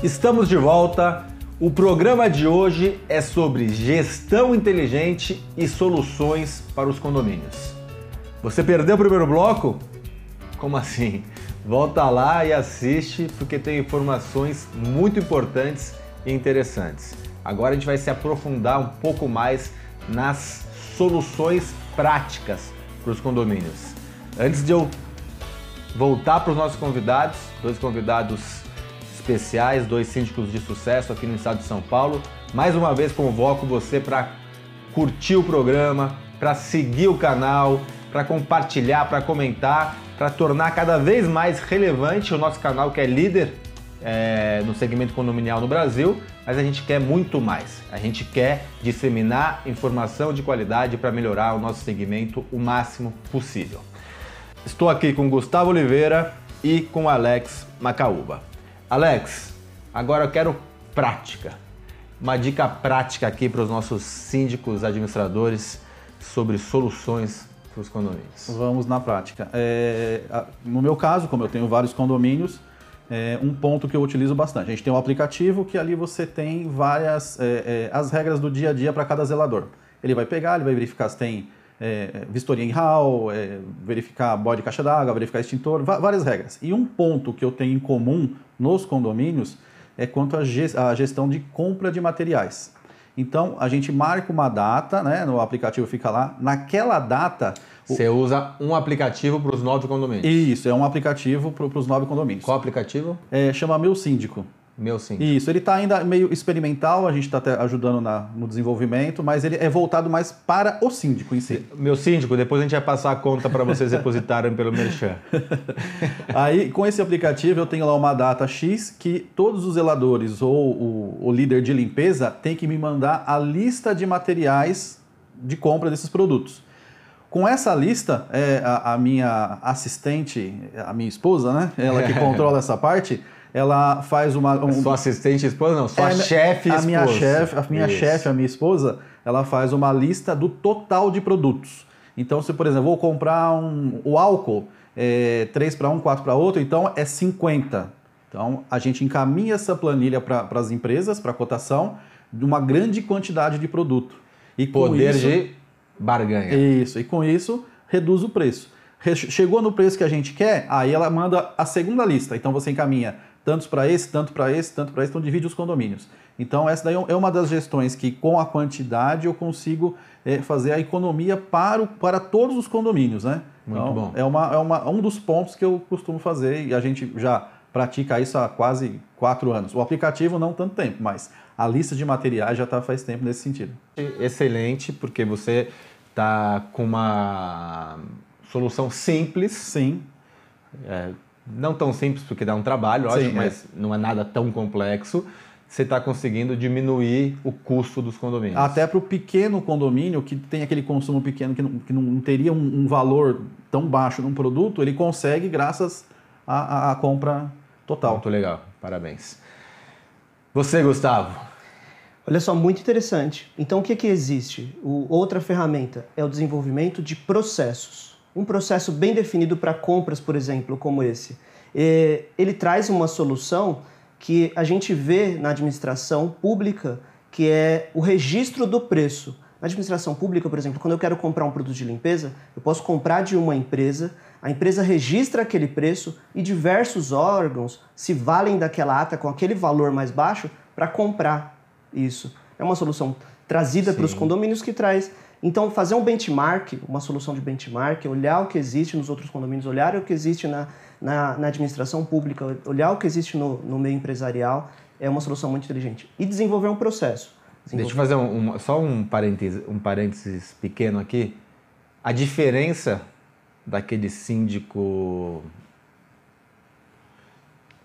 Estamos de volta. O programa de hoje é sobre gestão inteligente e soluções para os condomínios. Você perdeu o primeiro bloco? Como assim? Volta lá e assiste porque tem informações muito importantes e interessantes. Agora a gente vai se aprofundar um pouco mais nas soluções práticas para os condomínios. Antes de eu voltar para os nossos convidados, dois convidados especiais, dois síndicos de sucesso aqui no estado de São Paulo. Mais uma vez convoco você para curtir o programa, para seguir o canal, para compartilhar, para comentar, para tornar cada vez mais relevante o nosso canal que é líder é, no segmento condominial no Brasil, mas a gente quer muito mais. A gente quer disseminar informação de qualidade para melhorar o nosso segmento o máximo possível. Estou aqui com Gustavo Oliveira e com Alex Macaúba. Alex, agora eu quero prática. Uma dica prática aqui para os nossos síndicos, administradores sobre soluções para os condomínios. Vamos na prática. É, no meu caso, como eu tenho vários condomínios, é um ponto que eu utilizo bastante. A gente tem um aplicativo que ali você tem várias é, é, as regras do dia a dia para cada zelador. Ele vai pegar, ele vai verificar se tem é, vistoria em hall, é, verificar bode de caixa d'água, verificar extintor, várias regras. E um ponto que eu tenho em comum nos condomínios é quanto à gestão de compra de materiais. Então, a gente marca uma data, né, no aplicativo fica lá, naquela data... Você usa um aplicativo para os nove condomínios? Isso, é um aplicativo para os nove condomínios. Qual aplicativo? É, chama Meu Síndico. Meu síndico. Isso, ele está ainda meio experimental, a gente está ajudando na, no desenvolvimento, mas ele é voltado mais para o síndico em si. Meu síndico, depois a gente vai passar a conta para vocês depositarem pelo Merchan. Aí, com esse aplicativo, eu tenho lá uma data X que todos os zeladores ou o, o líder de limpeza tem que me mandar a lista de materiais de compra desses produtos. Com essa lista, é, a, a minha assistente, a minha esposa, né? Ela que controla essa parte ela faz uma. Um, sua assistente esposa, não, sua é, chefe esposa. A minha chefe, a minha chefe, a minha esposa, ela faz uma lista do total de produtos. Então, se, por exemplo, vou comprar um, o álcool, é, 3 para um, 4 para outro, então é 50. Então, a gente encaminha essa planilha para as empresas, para cotação, de uma grande quantidade de produto. E Poder isso, de barganha. Isso, e com isso reduz o preço. Chegou no preço que a gente quer, aí ela manda a segunda lista. Então você encaminha tantos para esse, tanto para esse, tanto para esse, então divide os condomínios. Então essa daí é uma das gestões que com a quantidade eu consigo é, fazer a economia para, o, para todos os condomínios, né? Muito então, bom. É uma, é uma, um dos pontos que eu costumo fazer e a gente já pratica isso há quase quatro anos. O aplicativo não tanto tempo, mas a lista de materiais já está faz tempo nesse sentido. Excelente, porque você está com uma solução simples. Sim. É, não tão simples porque dá um trabalho, lógico, Sim, mas é. não é nada tão complexo. Você está conseguindo diminuir o custo dos condomínios. Até para o pequeno condomínio, que tem aquele consumo pequeno, que não, que não teria um, um, valor tão baixo num produto, ele consegue graças à, à compra total. Muito legal, parabéns. Você, Gustavo? Olha só, muito interessante. Então, o que, que existe? O, outra ferramenta é o desenvolvimento de processos um processo bem definido para compras, por exemplo, como esse. Ele traz uma solução que a gente vê na administração pública, que é o registro do preço. Na administração pública, por exemplo, quando eu quero comprar um produto de limpeza, eu posso comprar de uma empresa, a empresa registra aquele preço e diversos órgãos se valem daquela ata com aquele valor mais baixo para comprar isso. É uma solução trazida para os condomínios que traz então, fazer um benchmark, uma solução de benchmark, olhar o que existe nos outros condomínios, olhar o que existe na, na, na administração pública, olhar o que existe no, no, meio empresarial, é uma solução muito inteligente. E desenvolver um processo. Desenvolver... Deixa eu fazer um, um, só um parênteses, um parênteses pequeno aqui. A diferença daquele síndico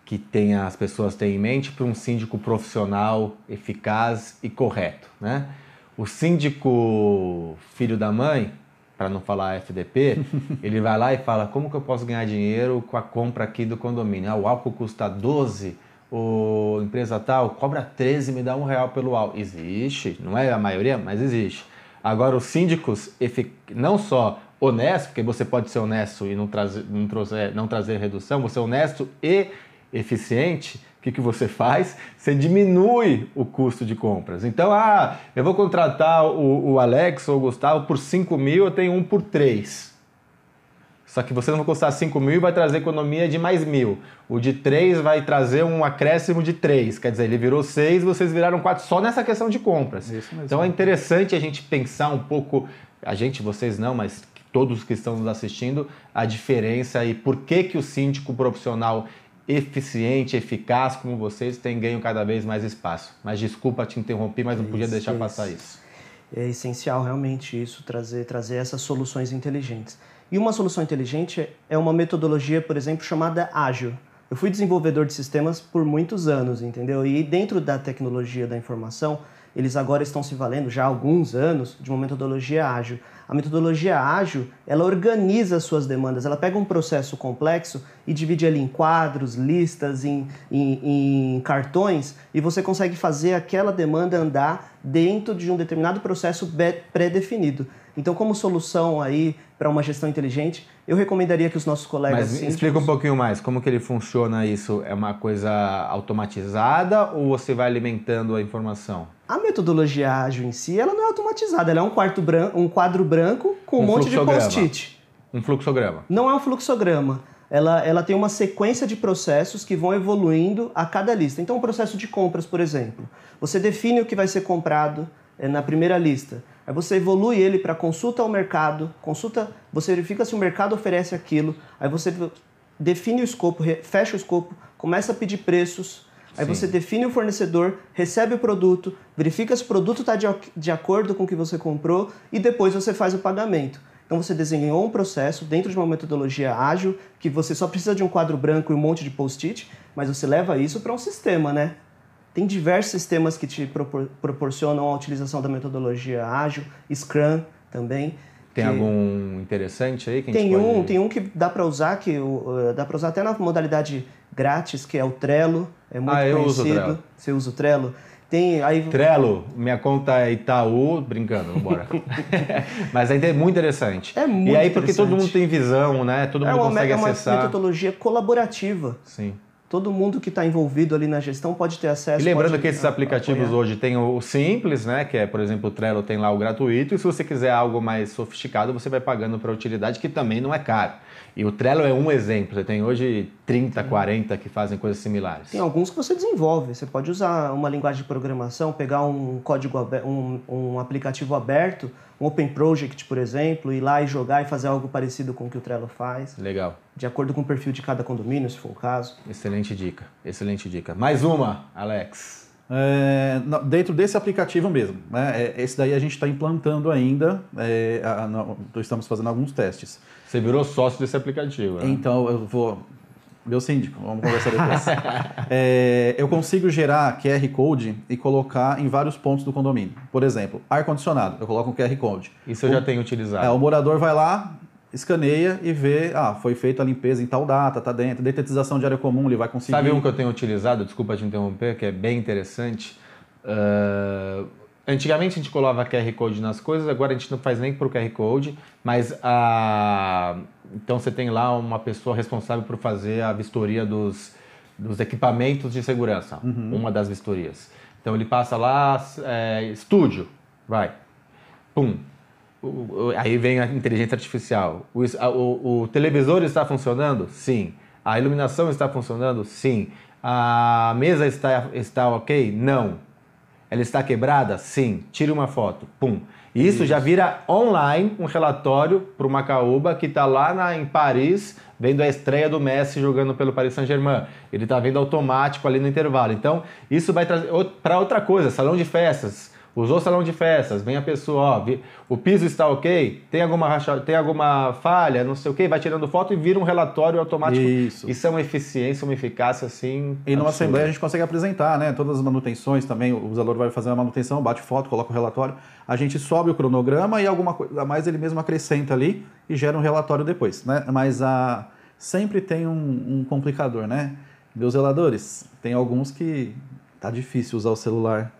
que tem, as pessoas têm em mente para um síndico profissional, eficaz e correto, né? O síndico filho da mãe, para não falar FDP, ele vai lá e fala: como que eu posso ganhar dinheiro com a compra aqui do condomínio? Ah, o álcool custa 12, o empresa tal cobra 13, me dá um real pelo álcool. Existe, não é a maioria, mas existe. Agora, os síndicos, não só honestos, porque você pode ser honesto e não trazer, não trazer, não trazer redução, você é honesto e eficiente, o que, que você faz? Você diminui o custo de compras. Então, ah, eu vou contratar o, o Alex ou o Gustavo por 5 mil, eu tenho um por 3. Só que você não vai custar 5 mil e vai trazer economia de mais mil. O de 3 vai trazer um acréscimo de 3. Quer dizer, ele virou 6 vocês viraram 4 só nessa questão de compras. Então é interessante a gente pensar um pouco, a gente, vocês não, mas todos que estão nos assistindo, a diferença e por que, que o síndico profissional eficiente, eficaz como vocês tem ganho cada vez mais espaço. Mas desculpa te interromper, mas não podia deixar isso. passar isso. É essencial realmente isso, trazer, trazer essas soluções inteligentes. E uma solução inteligente é uma metodologia, por exemplo, chamada ágil. Eu fui desenvolvedor de sistemas por muitos anos, entendeu? E dentro da tecnologia da informação, eles agora estão se valendo já há alguns anos de uma metodologia ágil. A metodologia ágil, ela organiza as suas demandas, ela pega um processo complexo e divide ele em quadros, listas, em, em, em cartões, e você consegue fazer aquela demanda andar dentro de um determinado processo pré-definido. Então, como solução aí para uma gestão inteligente, eu recomendaria que os nossos colegas... Mas explica um pouquinho mais, como que ele funciona isso? É uma coisa automatizada ou você vai alimentando a informação? A metodologia ágil em si, ela não é automatizada, ela é um, quarto branco, um quadro branco com um, um monte de post-it. Um fluxograma. Não é um fluxograma. Ela, ela tem uma sequência de processos que vão evoluindo a cada lista. Então, o processo de compras, por exemplo. Você define o que vai ser comprado é, na primeira lista. Aí você evolui ele para consulta ao mercado, consulta, você verifica se o mercado oferece aquilo, aí você define o escopo, fecha o escopo, começa a pedir preços, aí Sim. você define o fornecedor, recebe o produto, verifica se o produto está de, de acordo com o que você comprou e depois você faz o pagamento. Então você desenhou um processo dentro de uma metodologia ágil que você só precisa de um quadro branco e um monte de post-it, mas você leva isso para um sistema, né? Tem diversos sistemas que te propor proporcionam a utilização da metodologia ágil, Scrum também. Tem algum interessante aí que tem a gente um. Tem um que dá para usar, que uh, dá para usar até na modalidade grátis, que é o Trello. É muito ah, eu conhecido. Uso Trello. Você usa o Trello? Tem, aí... Trello, minha conta é Itaú, brincando, bora. Mas é muito interessante. É muito E aí, porque todo mundo tem visão, né? Todo mundo é uma, consegue é uma acessar. É uma metodologia colaborativa. Sim todo mundo que está envolvido ali na gestão pode ter acesso. E lembrando que esses aplicativos apoiar. hoje tem o simples, né? Que é, por exemplo, o Trello tem lá o gratuito, e se você quiser algo mais sofisticado, você vai pagando para utilidade, que também não é caro. E o Trello é um exemplo. Você tem hoje 30, 40 que fazem coisas similares. Tem alguns que você desenvolve. Você pode usar uma linguagem de programação, pegar um código um, um aplicativo aberto, um Open Project, por exemplo, ir lá e jogar e fazer algo parecido com o que o Trello faz. Legal. De acordo com o perfil de cada condomínio, se for o caso. Excelente dica. Excelente dica. Mais uma, Alex. É, dentro desse aplicativo mesmo. Né? É, esse daí a gente está implantando ainda, é, a, a, estamos fazendo alguns testes. Você virou sócio desse aplicativo, né? Então, eu vou... Meu síndico, vamos conversar depois. é, eu consigo gerar QR Code e colocar em vários pontos do condomínio. Por exemplo, ar-condicionado, eu coloco um QR Code. Isso eu o, já tenho utilizado. É, o morador vai lá, escaneia e vê, ah, foi feita a limpeza em tal data, tá dentro. Detetização de área comum, ele vai conseguir. Sabe um que eu tenho utilizado, desculpa te interromper, que é bem interessante? Uh, antigamente a gente colava QR Code nas coisas, agora a gente não faz nem por QR Code, mas a. Então você tem lá uma pessoa responsável por fazer a vistoria dos, dos equipamentos de segurança, uhum. uma das vistorias. Então ele passa lá, é, estúdio, vai, pum, Aí vem a inteligência artificial. O, o, o, televisor está funcionando? Sim. A iluminação está funcionando? Sim. A mesa está, está ok? Não. Ela está quebrada? Sim. Tire uma foto. Pum. E isso, isso. já vira online um relatório para o Macaúba que está lá na, em Paris vendo a estreia do Messi jogando pelo Paris Saint-Germain. Ele está vendo automático ali no intervalo. Então, isso vai trazer para outra coisa, salão de festas Usou salão de festas, vem a pessoa, ó, o piso está ok, tem alguma, racha, tem alguma falha, não sei o que, vai tirando foto e vira um relatório automático. Isso. Isso é uma eficiência, uma eficácia assim. E numa assembleia a gente consegue apresentar, né? Todas as manutenções também, o usador vai fazer a manutenção, bate foto, coloca o relatório, a gente sobe o cronograma e alguma coisa a mais ele mesmo acrescenta ali e gera um relatório depois, né? Mas a, sempre tem um, um complicador, né? Meus zeladores, tem alguns que tá difícil usar o celular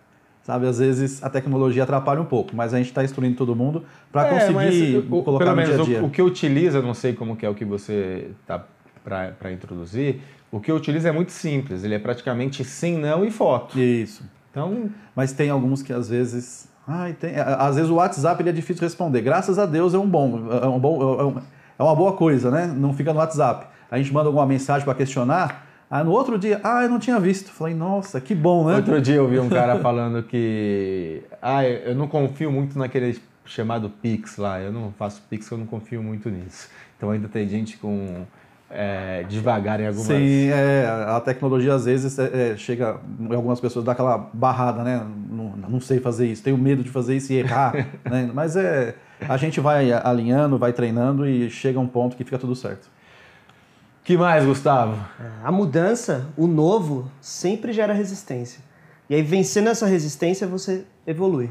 Sabe, às vezes a tecnologia atrapalha um pouco, mas a gente está instruindo todo mundo para é, conseguir o, colocar pelo no menos dia a dia. O, o, que utiliza, não sei como que é o que você está para introduzir, O que eu utilizo é muito simples, ele é praticamente sim, não e foto. Isso. Então, Mas tem alguns que às vezes. Ai, tem, às vezes o WhatsApp ele é difícil de responder. Graças a Deus é um bom, é um bom, é um- é uma boa coisa, né? Não fica no WhatsApp. A gente manda alguma mensagem para questionar. Aí no outro dia, ah, eu não tinha visto. Falei, nossa, que bom, né? outro dia eu vi um cara falando que ah, eu não confio muito naquele chamado Pix lá, eu não faço Pix, eu não confio muito nisso. Então ainda tem gente com é, devagar em algumas Sim, é, a tecnologia às vezes é, é, chega, algumas pessoas dá aquela barrada, né? Não, não sei fazer isso, tenho medo de fazer isso e errar, né? Mas é, a gente vai alinhando, vai treinando e chega um ponto que fica tudo certo. Que mais, Gustavo? A mudança, o novo, sempre gera resistência. E aí, vencendo essa resistência, você evolui.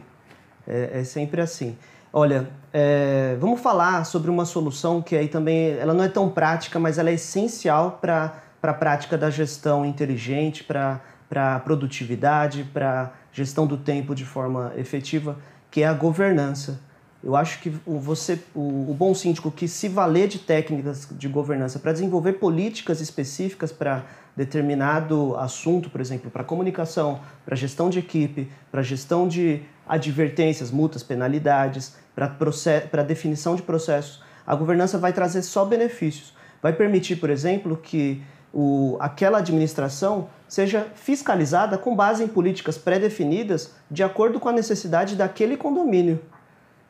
É, é sempre assim. Olha, é, vamos falar sobre uma solução que aí também ela não é tão prática, mas ela é essencial para a prática da gestão inteligente, para a produtividade, para gestão do tempo de forma efetiva, que é a governança. Eu acho que o, você, o, bom síndico que se valer de técnicas de governança para desenvolver políticas específicas para determinado assunto, por exemplo, para comunicação, para gestão de equipe, para gestão de advertências, multas, penalidades, para definição de processos, a governança vai trazer só benefícios. Vai permitir, por exemplo, que o, aquela administração seja fiscalizada com base em políticas pré-definidas de acordo com a necessidade daquele condomínio.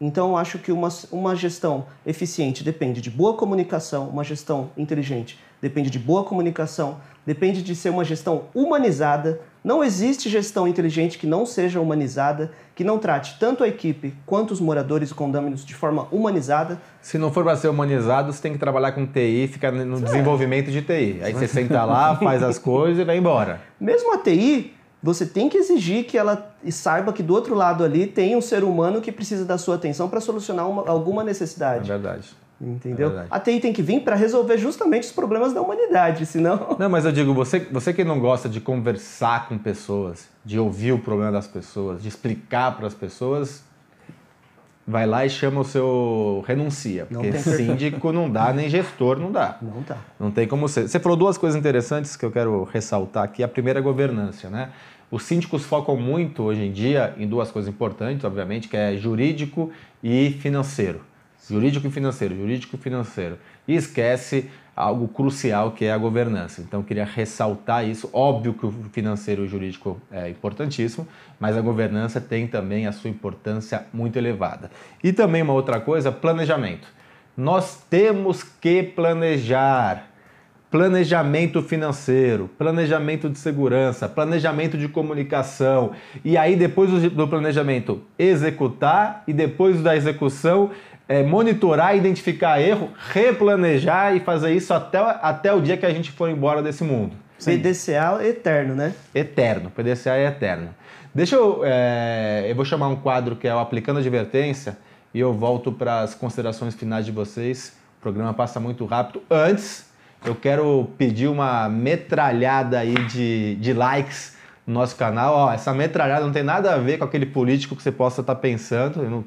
Então, eu acho que uma, uma gestão eficiente depende de boa comunicação, uma gestão inteligente depende de boa comunicação, depende de ser uma gestão humanizada. Não existe gestão inteligente que não seja humanizada, que não trate tanto a equipe quanto os moradores e condôminos de forma humanizada. Se não for para ser humanizado, você tem que trabalhar com TI, ficar no desenvolvimento de TI. Aí você senta lá, faz as coisas e vai embora. Mesmo a TI, você tem que exigir que ela saiba que do outro lado ali tem um ser humano que precisa da sua atenção para solucionar uma, alguma É necessidade. verdade. Entendeu? É verdade. a TI tem que vir para resolver justamente os problemas da humanidade, senão. Não, mas eu digo, você, você que não gosta de conversar com pessoas, de ouvir o problema das pessoas, de explicar para as pessoas, vai lá e chama o seu. renuncia. Não Porque tem- síndico não dá, nem gestor não dá. Não tá. Não tem como ser. Você falou duas coisas interessantes que eu quero ressaltar aqui. A primeira é a governança, né? Os síndicos focam muito hoje em dia em duas coisas importantes, obviamente, que é jurídico e financeiro. Jurídico e financeiro, jurídico e financeiro. E esquece algo crucial que é a governança. Então queria ressaltar isso. Óbvio que o financeiro e o jurídico é importantíssimo, mas a governança tem também a sua importância muito elevada. E também uma outra coisa, planejamento. Nós temos que planejar planejamento financeiro, planejamento de segurança, planejamento de comunicação. E aí, depois do planejamento, executar e depois da execução, é, monitorar, identificar erro, replanejar e fazer isso até, até o dia que a gente for embora desse mundo. PDCA eterno, né? Eterno, PDCA é eterno. Deixa eu. é, eu vou chamar um quadro que é o Aplicando Advertência e eu volto para as considerações finais de vocês. O programa passa muito rápido. Antes, eu quero pedir uma metralhada aí de, de likes no nosso canal. Ó, essa metralhada não tem nada a ver com aquele político que você possa estar pensando. Eu não-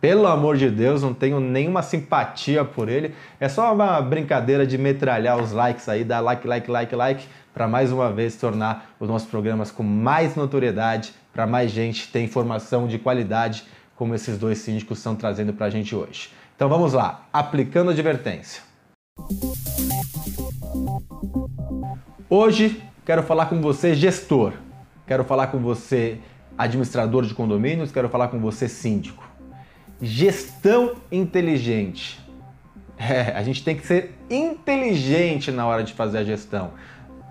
pelo amor de Deus, não tenho nenhuma simpatia por ele. É só uma brincadeira de metralhar os likes aí, dar like, like, like, like, para mais uma vez tornar os nossos programas com mais notoriedade, para mais gente ter informação de qualidade, como esses dois síndicos estão trazendo para a gente hoje. Então vamos lá, aplicando advertência. Hoje quero falar com você, gestor. Quero falar com você, administrador de condomínios. Quero falar com você, síndico. Gestão inteligente. É, a gente tem que ser inteligente na hora de fazer a gestão.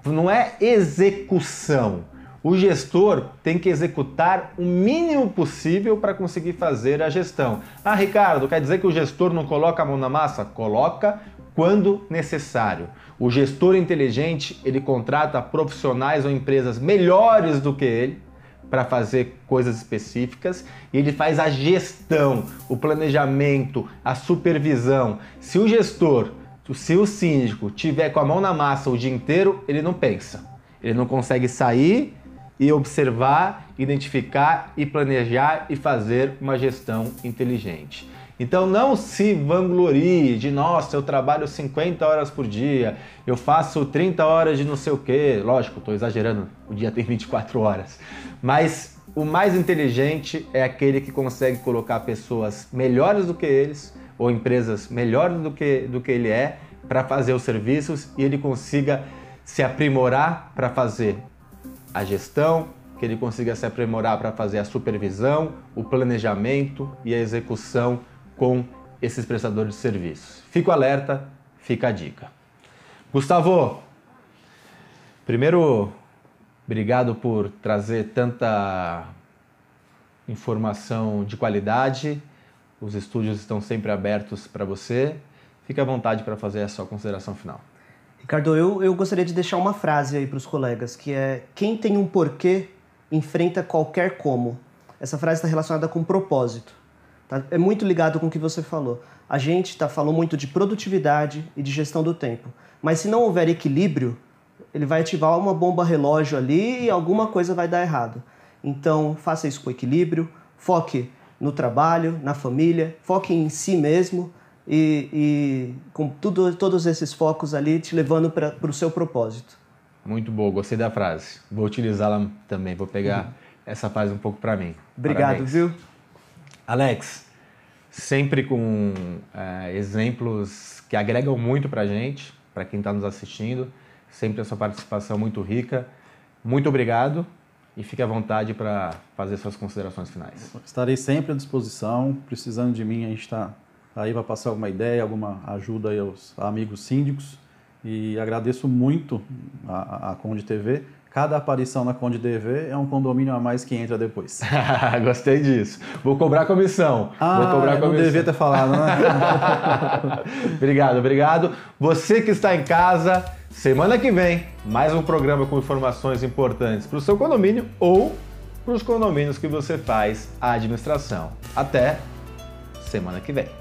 Não é execução. O gestor tem que executar o mínimo possível para conseguir fazer a gestão. Ah, Ricardo, quer dizer que o gestor não coloca a mão na massa? Coloca quando necessário. O gestor inteligente, ele contrata profissionais ou empresas melhores do que ele para fazer coisas específicas e ele faz a gestão, o planejamento, a supervisão. Se o gestor, se o síndico tiver com a mão na massa o dia inteiro, ele não pensa. Ele não consegue sair e observar, identificar e planejar e fazer uma gestão inteligente. Então não se vanglorie de, nossa, eu trabalho 50 horas por dia, eu faço 30 horas de não sei o quê. Lógico, estou exagerando, o dia tem 24 horas. Mas o mais inteligente é aquele que consegue colocar pessoas melhores do que eles ou empresas melhores do que, do que ele é para fazer os serviços e ele consiga se aprimorar para fazer a gestão, que ele consiga se aprimorar para fazer a supervisão, o planejamento e a execução com esses prestadores de serviços. Fico alerta, fica a dica. Gustavo, primeiro, obrigado por trazer tanta informação de qualidade. Os estúdios estão sempre abertos para você. Fique à vontade para fazer a sua consideração final. Ricardo, eu, eu gostaria de deixar uma frase aí para os colegas, que é quem tem um porquê enfrenta qualquer como. Essa frase está relacionada com propósito. Tá? É muito ligado com o que você falou. A gente tá, falou muito de produtividade e de gestão do tempo. Mas se não houver equilíbrio, ele vai ativar uma bomba relógio ali e alguma coisa vai dar errado. Então, faça isso com equilíbrio, foque no trabalho, na família, foque em si mesmo e, e com tudo, todos esses focos ali te levando para o seu propósito. Muito boa, gostei da frase. Vou utilizá-la também, vou pegar uhum. essa frase um pouco para mim. Obrigado, Parabéns. viu? Alex, sempre com é, exemplos que agregam muito para a gente, para quem está nos assistindo, sempre a sua participação muito rica. Muito obrigado e fique à vontade para fazer suas considerações finais. Estarei sempre à disposição, precisando de mim, a gente está aí para passar alguma ideia, alguma ajuda aos amigos síndicos e agradeço muito a, a Conde TV. Cada aparição na Conde TV é um condomínio a mais que entra depois. Gostei disso. Vou cobrar comissão. Ah, Vou cobrar comissão. não devia ter falado, né? obrigado, obrigado. Você que está em casa, semana que vem, mais um programa com informações importantes para o seu condomínio ou para os condomínios que você faz a administração. Até semana que vem.